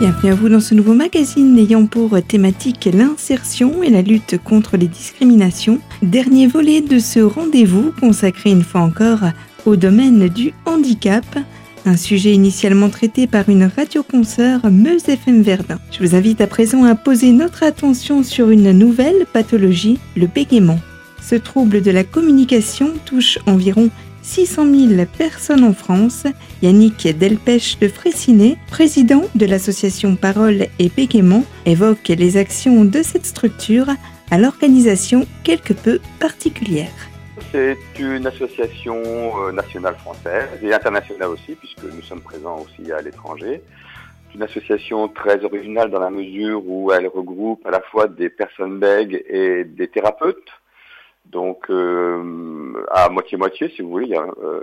Bienvenue à vous dans ce nouveau magazine ayant pour thématique l'insertion et la lutte contre les discriminations. Dernier volet de ce rendez-vous consacré une fois encore au domaine du handicap. Un sujet initialement traité par une radioconsoeur Meuse FM Verdun. Je vous invite à présent à poser notre attention sur une nouvelle pathologie, le bégaiement. Ce trouble de la communication touche environ 600 000 personnes en France. Yannick Delpech de Fraissinet, président de l'association Parole et Bégaiement, évoque les actions de cette structure à l'organisation quelque peu particulière. C'est une association euh, nationale française et internationale aussi, puisque nous sommes présents aussi à l'étranger. Une association très originale dans la mesure où elle regroupe à la fois des personnes bègues et des thérapeutes donc euh, à moitié-moitié, si vous voulez. Euh,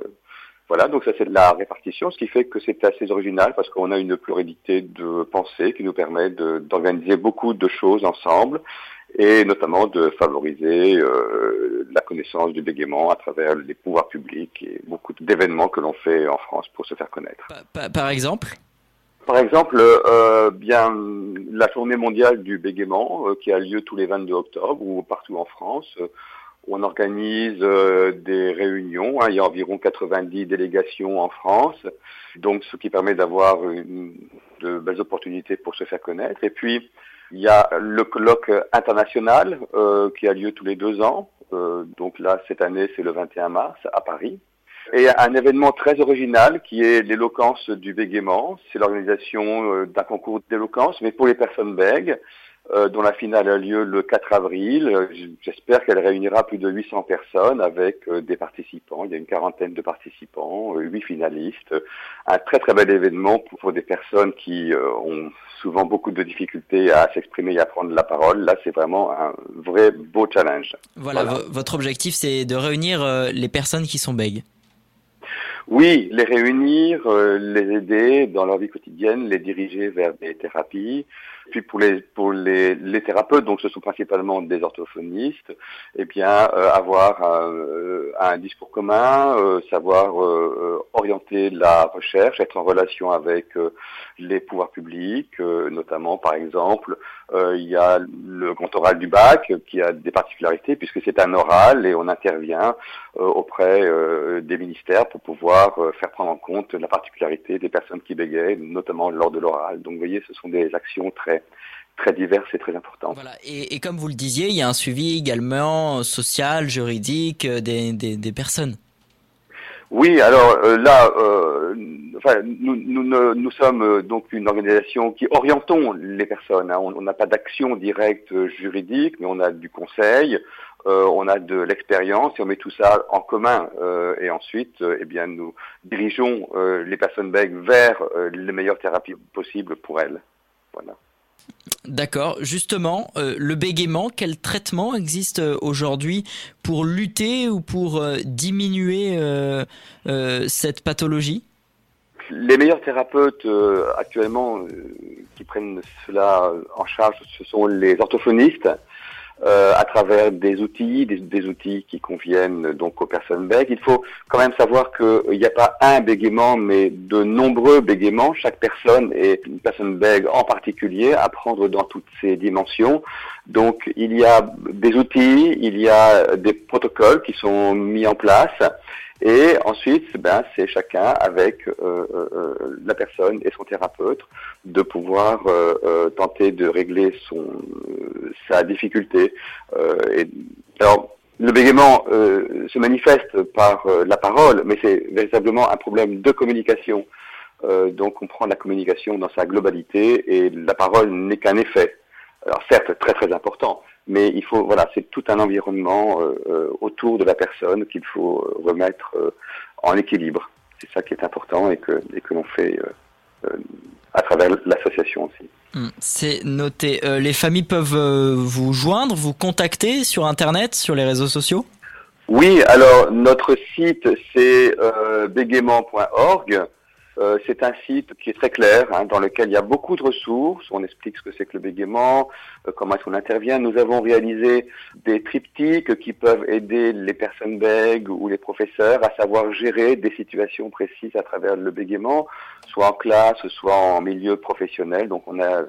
voilà, donc ça c'est de la répartition, ce qui fait que c'est assez original parce qu'on a une pluralité de pensées qui nous permet d'organiser beaucoup de choses ensemble et notamment de favoriser euh, la connaissance du bégaiement à travers les pouvoirs publics et beaucoup d'événements que l'on fait en France pour se faire connaître. Par, exemple? Par exemple, euh, bien la journée mondiale du bégaiement qui a lieu tous les 22 octobre ou partout en France on organise euh, des réunions. Hein. il y a environ 90 délégations en France, donc ce qui permet d'avoir de belles opportunités pour se faire connaître. Et puis, il y a le colloque international euh, qui a lieu tous les deux ans. Euh, donc là, cette année, c'est le 21 mars à Paris. Et un événement très original qui est l'éloquence du bégaiement. C'est l'organisation d'un concours d'éloquence, mais pour les personnes bègues. Euh, dont la finale a lieu le 4 avril. Euh, j'espère qu'elle réunira plus de 800 personnes avec euh, des participants. Il y a une quarantaine de participants, huit finalistes. Un très très bel événement pour, des personnes qui ont souvent beaucoup de difficultés à s'exprimer et à prendre la parole. Là, c'est vraiment un vrai beau challenge. Voilà, votre objectif, c'est de réunir les personnes qui sont bègues. Oui, les réunir, les aider dans leur vie quotidienne, les diriger vers des thérapies, puis pour les pour les, les, thérapeutes, donc ce sont principalement des orthophonistes, eh bien euh, avoir un, euh, un, discours commun, euh, savoir orienter la recherche, être en relation avec les pouvoirs publics, notamment par exemple, il y a le grand oral du bac qui a des particularités puisque c'est un oral et on intervient auprès des ministères pour pouvoir faire prendre en compte la particularité des personnes qui bégayent, notamment lors de l'oral. Donc vous voyez, ce sont des actions très très diverses et très importantes. Voilà. Et, comme vous le disiez, il y a un suivi également social, juridique euh, des, des, personnes. Oui, alors euh, là, euh, enfin, nous, nous, nous, sommes donc une organisation qui orientons les personnes. Hein. On n'a pas d'action directe juridique, mais on a du conseil, on a de l'expérience et on met tout ça en commun. et ensuite, eh bien, nous dirigeons les personnes bègues vers les meilleures thérapies possibles pour elles. Voilà. D'accord. Justement, euh, le bégaiement, quel traitement existe euh, aujourd'hui pour lutter ou pour euh, diminuer cette pathologie? Les meilleurs thérapeutes actuellement qui prennent cela en charge, ce sont les orthophonistes euh, à travers des outils, des, outils qui conviennent donc aux personnes bègues. Il faut quand même savoir qu'il n'y a pas un bégaiement, mais de nombreux bégaiements. Chaque personne et une personne bègue en particulier à prendre dans toutes ces dimensions. Donc il y a des outils, il y a des protocoles qui sont mis en place. Et ensuite, ben, c'est chacun avec euh, euh, euh, la personne et son thérapeute de pouvoir tenter de régler son sa difficulté. et, alors, le bégaiement se manifeste par la parole, mais c'est véritablement un problème de communication. donc, on prend la communication dans sa globalité et la parole n'est qu'un effet. Alors, certes, très très important, mais il faut, voilà, c'est tout un environnement euh, euh, autour de la personne qu'il faut euh, remettre en équilibre. C'est ça qui est important et que, et que l'on fait à travers l'association aussi. Hmm, c'est noté. les familles peuvent vous joindre, vous contacter sur Internet, sur les réseaux sociaux? Oui, alors notre site c'est bégaiement.org. Euh, c'est un site qui est très clair, hein, dans lequel il y a beaucoup de ressources. On explique ce que c'est que le bégaiement, comment est-ce qu'on intervient. Nous avons réalisé des triptyques qui peuvent aider les personnes bègues ou les professeurs à savoir gérer des situations précises à travers le bégaiement, soit en classe, soit en milieu professionnel. Donc on a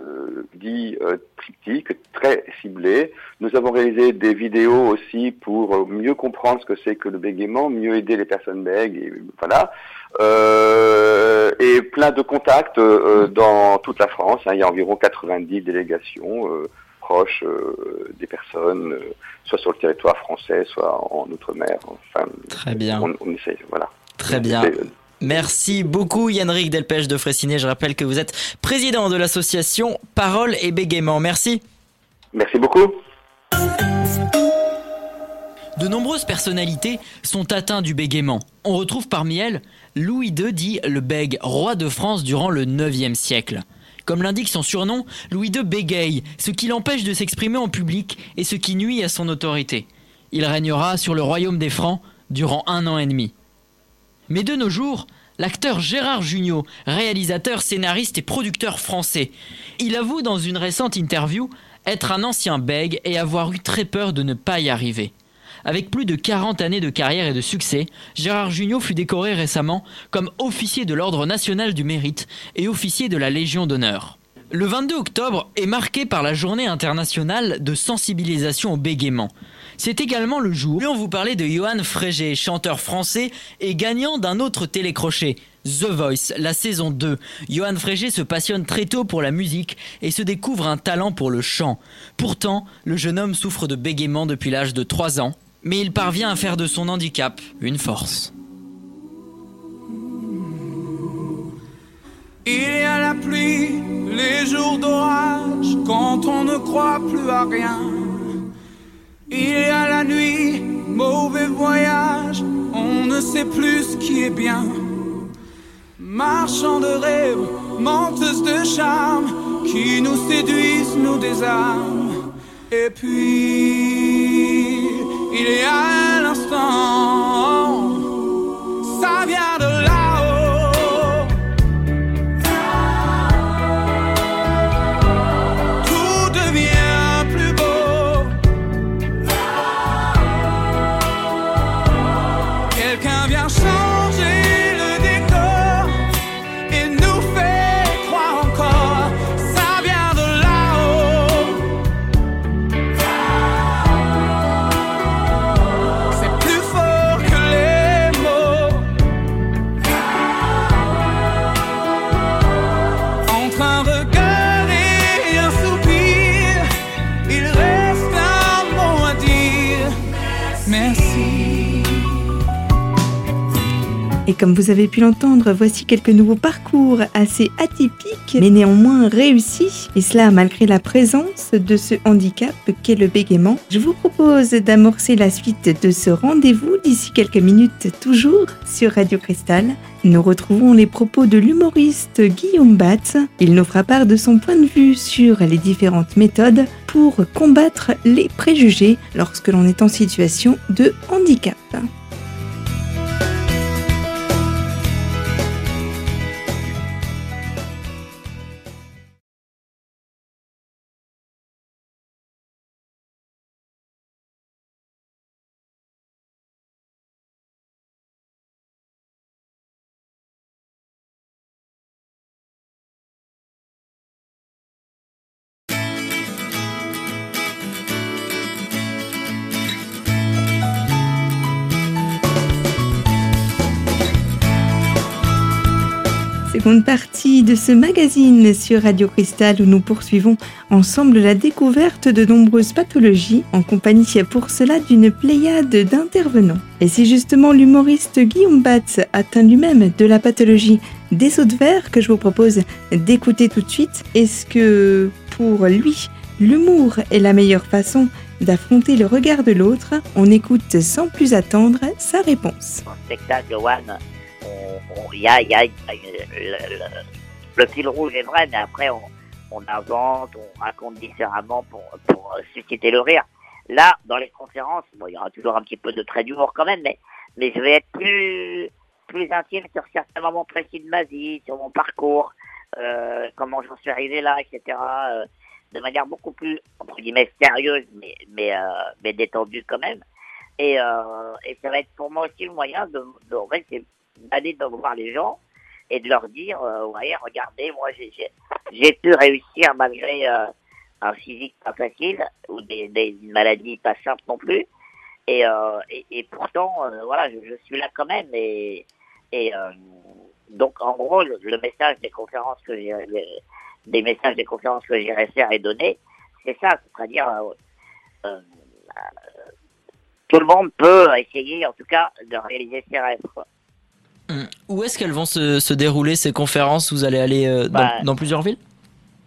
dit triptyques très ciblés. Nous avons réalisé des vidéos aussi pour mieux comprendre ce que c'est que le bégaiement, mieux aider les personnes bègues, et voilà. Euh, et plein de contacts euh, dans toute la France. Hein. Il y a environ 90 délégations euh, proches des personnes, soit sur le territoire français, soit en outre-mer. Enfin, Très bien. On, on essaye, voilà. Très bien. Merci beaucoup Yannick Delpech de Fressinet. Je rappelle que vous êtes président de l'association Parole et Bégaiement. Merci. Merci beaucoup. De nombreuses personnalités sont atteintes du bégaiement. On retrouve parmi elles Louis II dit le bègue, roi de France durant le 9e siècle. Comme l'indique son surnom, Louis II bégaye, ce qui l'empêche de s'exprimer en public et ce qui nuit à son autorité. Il régnera sur le royaume des Francs durant un an et demi. Mais de nos jours, l'acteur Gérard Jugnot, réalisateur, scénariste et producteur français, il avoue dans une récente interview être un ancien bègue et avoir eu très peur de ne pas y arriver. Avec plus de 40 années de carrière et de succès, Gérard Jugnot fut décoré récemment comme officier de l'Ordre national du mérite et officier de la Légion d'honneur. Le 22 octobre est marqué par la journée internationale de sensibilisation au bégaiement. C'est également le jour où on vous parlait de Johan Frégé, chanteur français et gagnant d'un autre télécrochet, The Voice, la saison 2. Johan Frégé se passionne très tôt pour la musique et se découvre un talent pour le chant. Pourtant, le jeune homme souffre de bégaiement depuis l'âge de 3 ans mais il parvient à faire de son handicap une force. Il y a la pluie, les jours d'orage, quand on ne croit plus à rien. Il y a la nuit, mauvais voyage, on ne sait plus ce qui est bien. Marchand de rêves, menteuse de charme, qui nous séduisent, nous désarment. Et puis il est à l'instant. Ça vient de Et comme vous avez pu l'entendre, voici quelques nouveaux parcours assez atypiques, mais néanmoins réussis, et cela malgré la présence de ce handicap qu'est le bégaiement. Je vous propose d'amorcer la suite de ce rendez-vous d'ici quelques minutes, toujours sur Radio Cristal. Nous retrouvons les propos de l'humoriste Guillaume Batz. Il nous fera part de son point de vue sur les différentes méthodes pour combattre les préjugés lorsque l'on est en situation de handicap. Seconde partie de ce magazine sur Radio Cristal où nous poursuivons ensemble la découverte de nombreuses pathologies en compagnie pour cela d'une pléiade d'intervenants. Et c'est justement l'humoriste Guillaume Batz atteint lui-même de la pathologie des os de verre que je vous propose d'écouter tout de suite. Est-ce que pour lui, l'humour est la meilleure façon d'affronter le regard de l'autre? On écoute sans plus attendre sa réponse y a, y a le, fil rouge est vrai, mais après on, invente, on raconte différemment pour, susciter le rire. Là, dans les conférences, bon, il y aura toujours un petit peu de trait d'humour quand même, mais, mais je vais être plus, plus intime sur certains moments précis de ma vie, sur mon parcours, euh, comment j'en suis arrivé là, etc. Euh, de manière beaucoup plus, entre guillemets, sérieuse, mais, mais, euh, détendue quand même. Et, ça va être pour moi aussi le moyen de, de d'aller voir les gens et de leur dire, euh, ouais, regardez, moi, j'ai, j'ai pu réussir malgré euh, un physique pas facile ou des, des maladies pas simples non plus. Et, euh, et, et, pourtant, euh, voilà, je, je, suis là quand même. Et, et euh, donc, en gros, le, le, message des conférences que j'ai, des messages des conférences que j'irai faire et donner, c'est ça, c'est-à-dire euh, tout le monde peut essayer, en tout cas, de réaliser ses rêves. Quoi. Où est-ce qu'elles vont se, se, dérouler ces conférences? Vous allez aller euh, dans, bah, dans, plusieurs villes?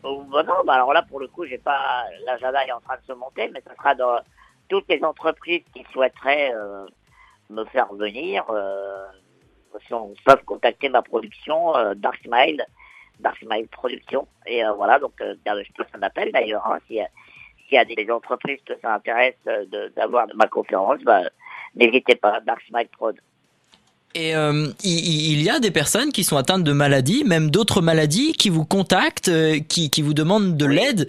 Oh, bah Non, bah alors là pour le coup, j'ai pas l'agenda est en train de se monter, mais ça sera dans toutes les entreprises qui souhaiteraient euh, me faire venir. Euh, peuvent contacter ma production Dark Smile, Dark Smile Production. Et voilà, donc je peux un appel d'ailleurs. Hein, si, s'il y a des entreprises que ça intéresse d'avoir ma conférence, bah, n'hésitez pas, Dark Smile Prod. Et euh, il, il, y a des personnes qui sont atteintes de maladies, même d'autres maladies, qui vous contactent, euh, qui, qui vous demandent de oui. l'aide.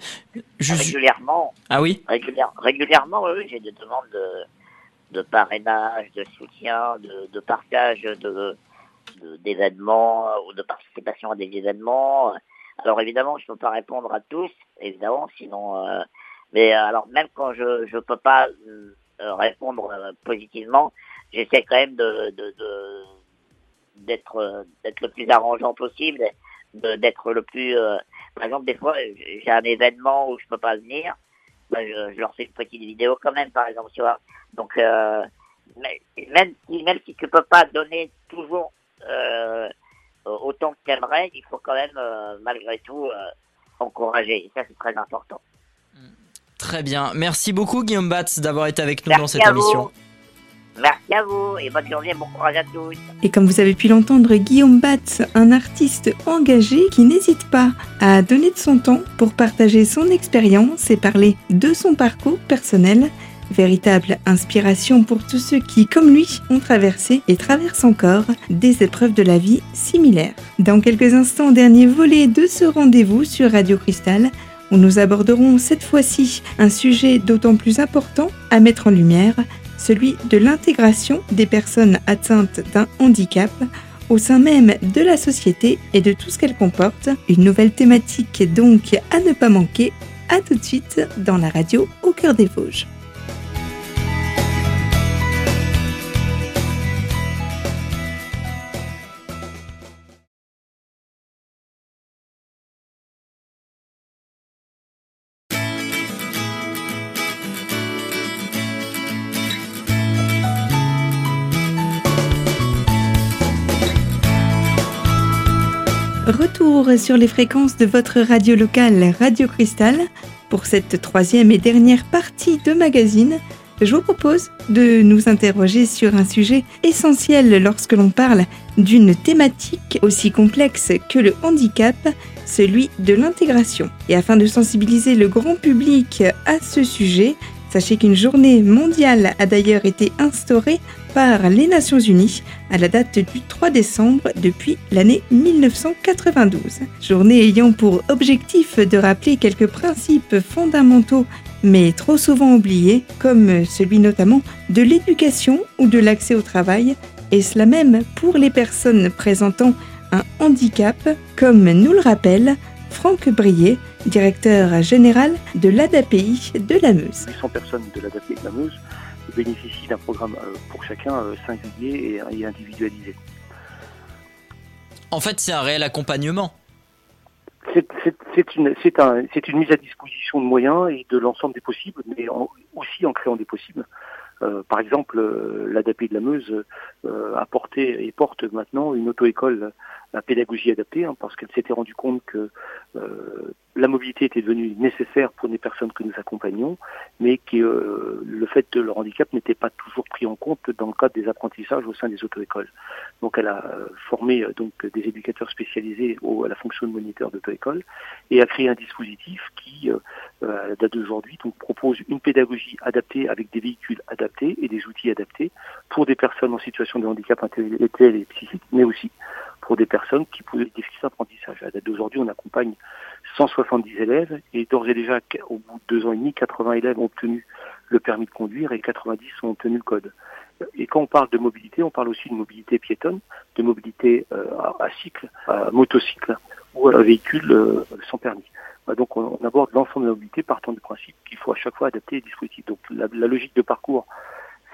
Juste... Régulièrement. Ah oui Régulière, Régulièrement, oui, j'ai des demandes de, de, parrainage, de soutien, de, de partage de d'événements ou de participation à des événements. Alors évidemment, je ne peux pas répondre à tous, évidemment, sinon... Euh, mais alors même quand je ne peux pas répondre positivement, j'essaie quand même de, de, de d'être d'être le plus arrangeant possible, d'être le plus. Euh, par exemple, des fois, j'ai un événement où je peux pas venir, ben je, je, leur fais une petite vidéo quand même, par exemple, tu vois. Donc, euh, même si même si tu peux pas donner toujours euh, autant que tu aimerais, il faut quand même malgré tout encourager. Et ça, c'est très important. Très bien. Merci beaucoup, Guillaume Batz, d'avoir été avec nous Merci dans cette émission. Merci à vous et bonne journée, bon courage à tous. Et comme vous avez pu l'entendre, Guillaume Batz, un artiste engagé qui n'hésite pas à donner de son temps pour partager son expérience et parler de son parcours personnel. Véritable inspiration pour tous ceux qui, comme lui, ont traversé et traversent encore des épreuves de la vie similaires. Dans quelques instants, dernier volet de ce rendez-vous sur Radio Cristal, où nous aborderons cette fois-ci un sujet d'autant plus important à mettre en lumière, celui de l'intégration des personnes atteintes d'un handicap au sein même de la société et de tout ce qu'elle comporte. Une nouvelle thématique donc à ne pas manquer. À tout de suite dans la radio au cœur des Vosges. Retour sur les fréquences de votre radio locale Radio Cristal. Pour cette troisième et dernière partie de magazine, je vous propose de nous interroger sur un sujet essentiel lorsque l'on parle d'une thématique aussi complexe que le handicap, celui de l'intégration. Et afin de sensibiliser le grand public à ce sujet, sachez qu'une journée mondiale a d'ailleurs été instaurée par les Nations Unies à la date du 3 décembre depuis l'année 1992. Journée ayant pour objectif de rappeler quelques principes fondamentaux mais trop souvent oubliés, comme celui notamment de l'éducation ou de l'accès au travail, et cela même pour les personnes présentant un handicap, comme nous le rappelle Franck Brier, directeur général de l'ADAPI de la Meuse. 800 personnes de l'ADAPI de la Meuse bénéficient d'un programme pour chacun singulier et individualisé. En fait, c'est un réel accompagnement. C'est une, un, une mise à disposition de moyens et de l'ensemble des possibles, mais en, aussi en créant des possibles. Euh, par exemple, euh, l'ADAP de la Meuse euh, a porté et porte maintenant une auto-école à pédagogie adaptée, hein, parce qu'elle s'était rendue compte que la mobilité était devenue nécessaire pour des personnes que nous accompagnons, mais que euh, le fait de leur handicap n'était pas toujours pris en compte dans le cadre des apprentissages au sein des auto-écoles. Donc elle a formé donc des éducateurs spécialisés à la fonction de moniteur d'auto-école et a créé un dispositif qui, euh, à la date d'aujourd'hui, propose une pédagogie adaptée avec des véhicules adaptés et des outils adaptés pour des personnes en situation de handicap intellectuel et psychique, mais aussi pour des personnes qui posent des déficits d'apprentissage. À la date d'aujourd'hui, on accompagne 170 élèves et d'ores et déjà, au bout de deux ans et demi, 80 élèves ont obtenu le permis de conduire et 90 ont obtenu le code. Et quand on parle de mobilité, on parle aussi de mobilité piétonne, de mobilité euh, à, cycle, à motocycle ou à véhicule euh, sans permis. Donc on, aborde l'ensemble de la mobilité partant du principe qu'il faut à chaque fois adapter les dispositifs. Donc la, logique de parcours,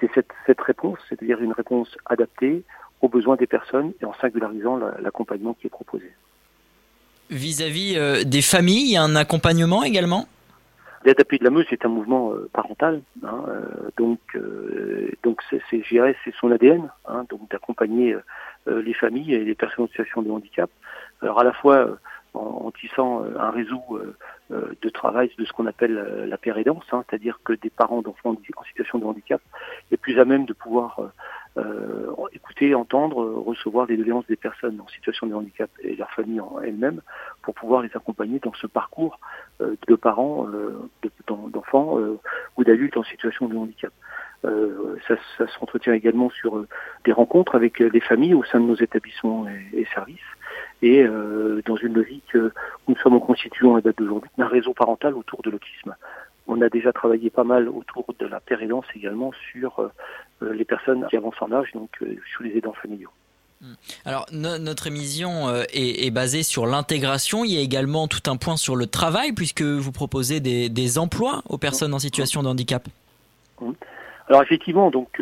c'est cette, cette réponse, c'est-à-dire une réponse adaptée aux besoins des personnes et en singularisant l'accompagnement qui est proposé. Vis-à-vis euh, des familles, il y a un accompagnement également? L'adapté de la Meuse c'est un mouvement euh, parental, hein, euh, donc donc c'est c'est son ADN, hein, donc d'accompagner les familles et les personnes en situation de handicap. Alors à la fois en, tissant un réseau de travail de ce qu'on appelle la pérédance, hein, c'est-à-dire que des parents d'enfants en situation de handicap est plus à même de pouvoir euh, écouter, entendre, recevoir les doléances des personnes en situation de handicap et leurs familles en elles-mêmes pour pouvoir les accompagner dans ce parcours euh, de parents, euh, d'enfants ou d'adultes en situation de handicap. ça, ça s'entretient également sur des rencontres avec les familles au sein de nos établissements et, services et dans une logique où nous sommes en constituant à date d'aujourd'hui un réseau parental autour de l'autisme. On a déjà travaillé pas mal autour de la pérédance également sur euh, euh, les personnes qui avancent en âge, donc euh, sur les aidants familiaux. Hmm. Alors notre émission est, basée sur l'intégration. Il y a également tout un point sur le travail puisque vous proposez des, emplois aux personnes en situation de handicap. Alors effectivement, donc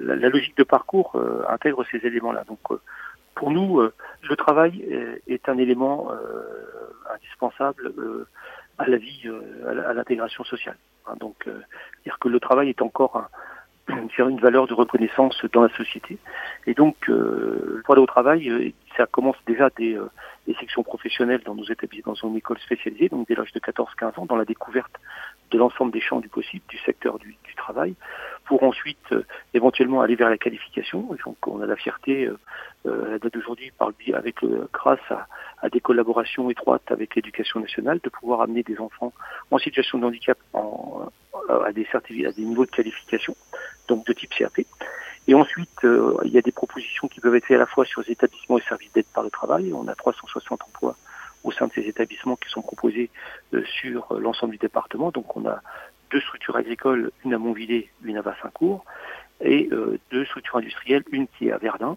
la, logique de parcours intègre ces éléments-là. Donc pour nous, le travail est, un élément indispensable à la vie, euh, à l'intégration sociale. Hein, donc, euh, dire que le travail est encore un, une valeur de reconnaissance dans la société. Et donc, euh, pour aller au travail, euh, ça commence déjà des, des, sections professionnelles dans nos établissements, dans une école spécialisée, donc dès l'âge de 14-15 ans, dans la découverte de l'ensemble des champs du possible, du secteur du, du travail, pour ensuite éventuellement aller vers la qualification. Et donc, on a la fierté, à la date d'aujourd'hui, avec grâce à, à des collaborations étroites avec l'éducation nationale, de pouvoir amener des enfants en situation de handicap en, à, des à des niveaux de qualification, donc de type CAP. Et ensuite, euh, il y a des propositions qui peuvent être faites à la fois sur les établissements et services d'aide par le travail. On a 360 emplois au sein de ces établissements qui sont proposés euh, sur l'ensemble du département. Donc on a deux structures agricoles, une à Montvillers, une à Vassincourt, et euh, deux structures industrielles, une qui est à Verdun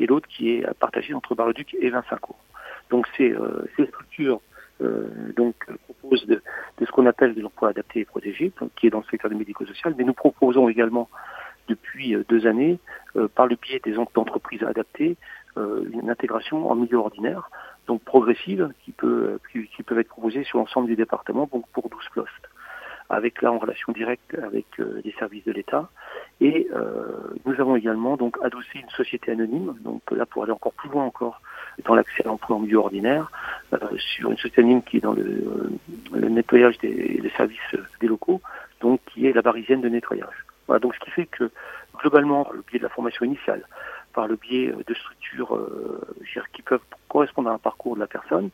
et l'autre qui est partagée entre Bar-le-Duc et Vassincourt. Donc ces, euh, ces structures euh, donc proposent de, de ce qu'on appelle de l'emploi adapté et protégé, qui est dans le secteur du médico-social, mais nous proposons également depuis euh, deux années, par le biais des entreprises adaptées, une intégration en milieu ordinaire, donc progressive, qui peut qui, qui être proposée sur l'ensemble du département, donc pour 12 postes avec là en relation directe avec euh, les services de l'État. Et euh, nous avons également donc adossé une société anonyme, donc là pour aller encore plus loin encore dans l'accès à l'emploi en milieu ordinaire, euh, sur une société anonyme qui est dans le, le nettoyage des, des, services des locaux, donc qui est la barisienne de nettoyage. Voilà, donc ce qui fait que globalement, le biais de la formation initiale, par le biais euh, de structures euh, qui peuvent correspondre à un parcours de la personne,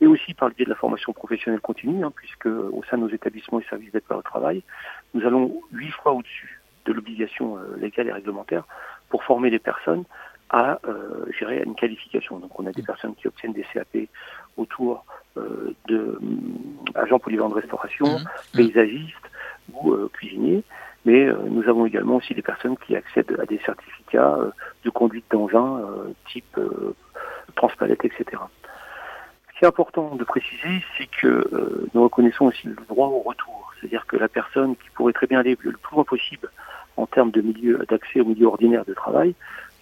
et aussi par le biais de la formation professionnelle continue, hein, puisque au sein de nos établissements et services d'aide au travail, nous allons huit fois au-dessus de l'obligation euh, légale et réglementaire pour former les personnes à gérer une qualification. Donc on a des personnes qui obtiennent des CAP autour de agents polyvalents de restauration, mmh. Mmh. paysagistes ou cuisiniers, mais euh, nous avons également aussi des personnes qui accèdent à des certificats euh, de conduite d'engin euh, type transpalette, etc. Ce qui est important de préciser, c'est que nous reconnaissons aussi le droit au retour. C'est-à-dire que la personne qui pourrait très bien aller le plus loin possible en termes de milieu d'accès au milieu ordinaire de travail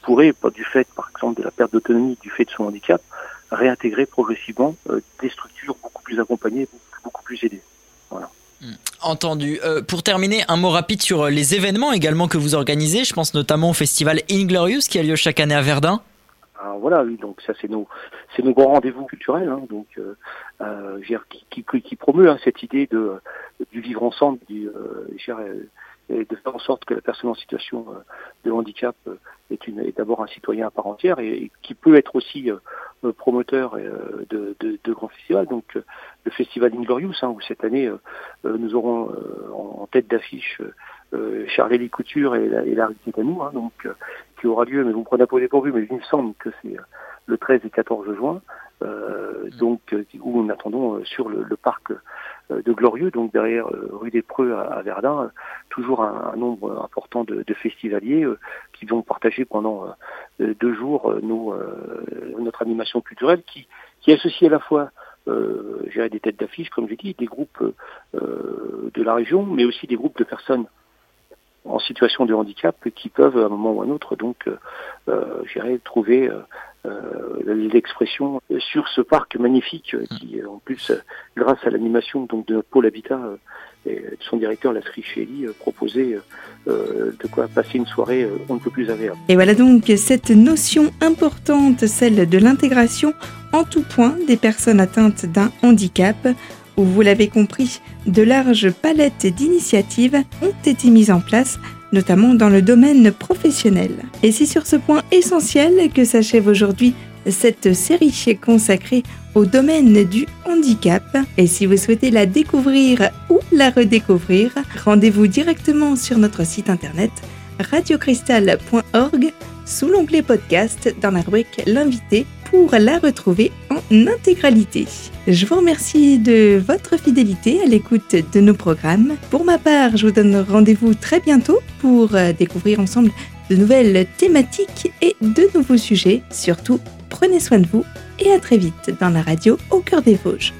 pourrait, du fait, par exemple, de la perte d'autonomie du fait de son handicap, réintégrer progressivement des structures beaucoup plus accompagnées, beaucoup plus aidées. Voilà. Entendu. Euh, pour terminer, un mot rapide sur euh, les événements également que vous organisez. Je pense notamment au festival Inglorious qui a lieu chaque année à Verdun. Ah, voilà, oui, donc ça c'est nos, c'est nos grands rendez-vous culturels, hein, donc euh, euh qui, qui, qui, promeut hein, cette idée de du vivre ensemble, du, et de faire en sorte que la personne en situation de handicap est, une, est d'abord un citoyen à part entière et, qui peut être aussi promoteur de, de, de, grands festivals. Donc le festival Inglorious, hein, où cette année nous aurons en tête d'affiche euh, Charlélie Couture et la, et la à nous, hein, donc qui aura lieu, mais vous me prenez à poser pour mais il me semble que c'est le 13 et 14 juin, donc où nous attendons sur le, parc de Glorieux, donc derrière rue des Preux à, Verdun, toujours un, nombre important de, festivaliers qui vont partager pendant deux jours nos, notre animation culturelle qui, qui associe à la fois euh, des têtes d'affiche, comme j'ai dit, des groupes euh, de la région, mais aussi des groupes de personnes en situation de handicap qui peuvent à un moment ou à un autre donc euh, euh trouver euh, euh, l'expression sur ce parc magnifique qui en plus grâce à l'animation donc de notre pôle habitat et de son directeur Lasri Chély proposait de quoi passer une soirée on ne peut plus agréable. Et voilà donc cette notion importante, celle de l'intégration en tout point des personnes atteintes d'un handicap, où vous l'avez compris, de larges palettes d'initiatives ont été mises en place, notamment dans le domaine professionnel. Et c'est sur ce point essentiel que s'achève aujourd'hui cette série consacrée au domaine du handicap. Et si vous souhaitez la découvrir ou la redécouvrir, rendez-vous directement sur notre site internet radiocristal.org sous l'onglet podcast dans la rubrique L'invité pour la retrouver en intégralité. Je vous remercie de votre fidélité à l'écoute de nos programmes. Pour ma part, je vous donne rendez-vous très bientôt pour euh, découvrir ensemble de nouvelles thématiques et de nouveaux sujets. Surtout, prenez soin de vous et à très vite dans la radio au cœur des Vosges.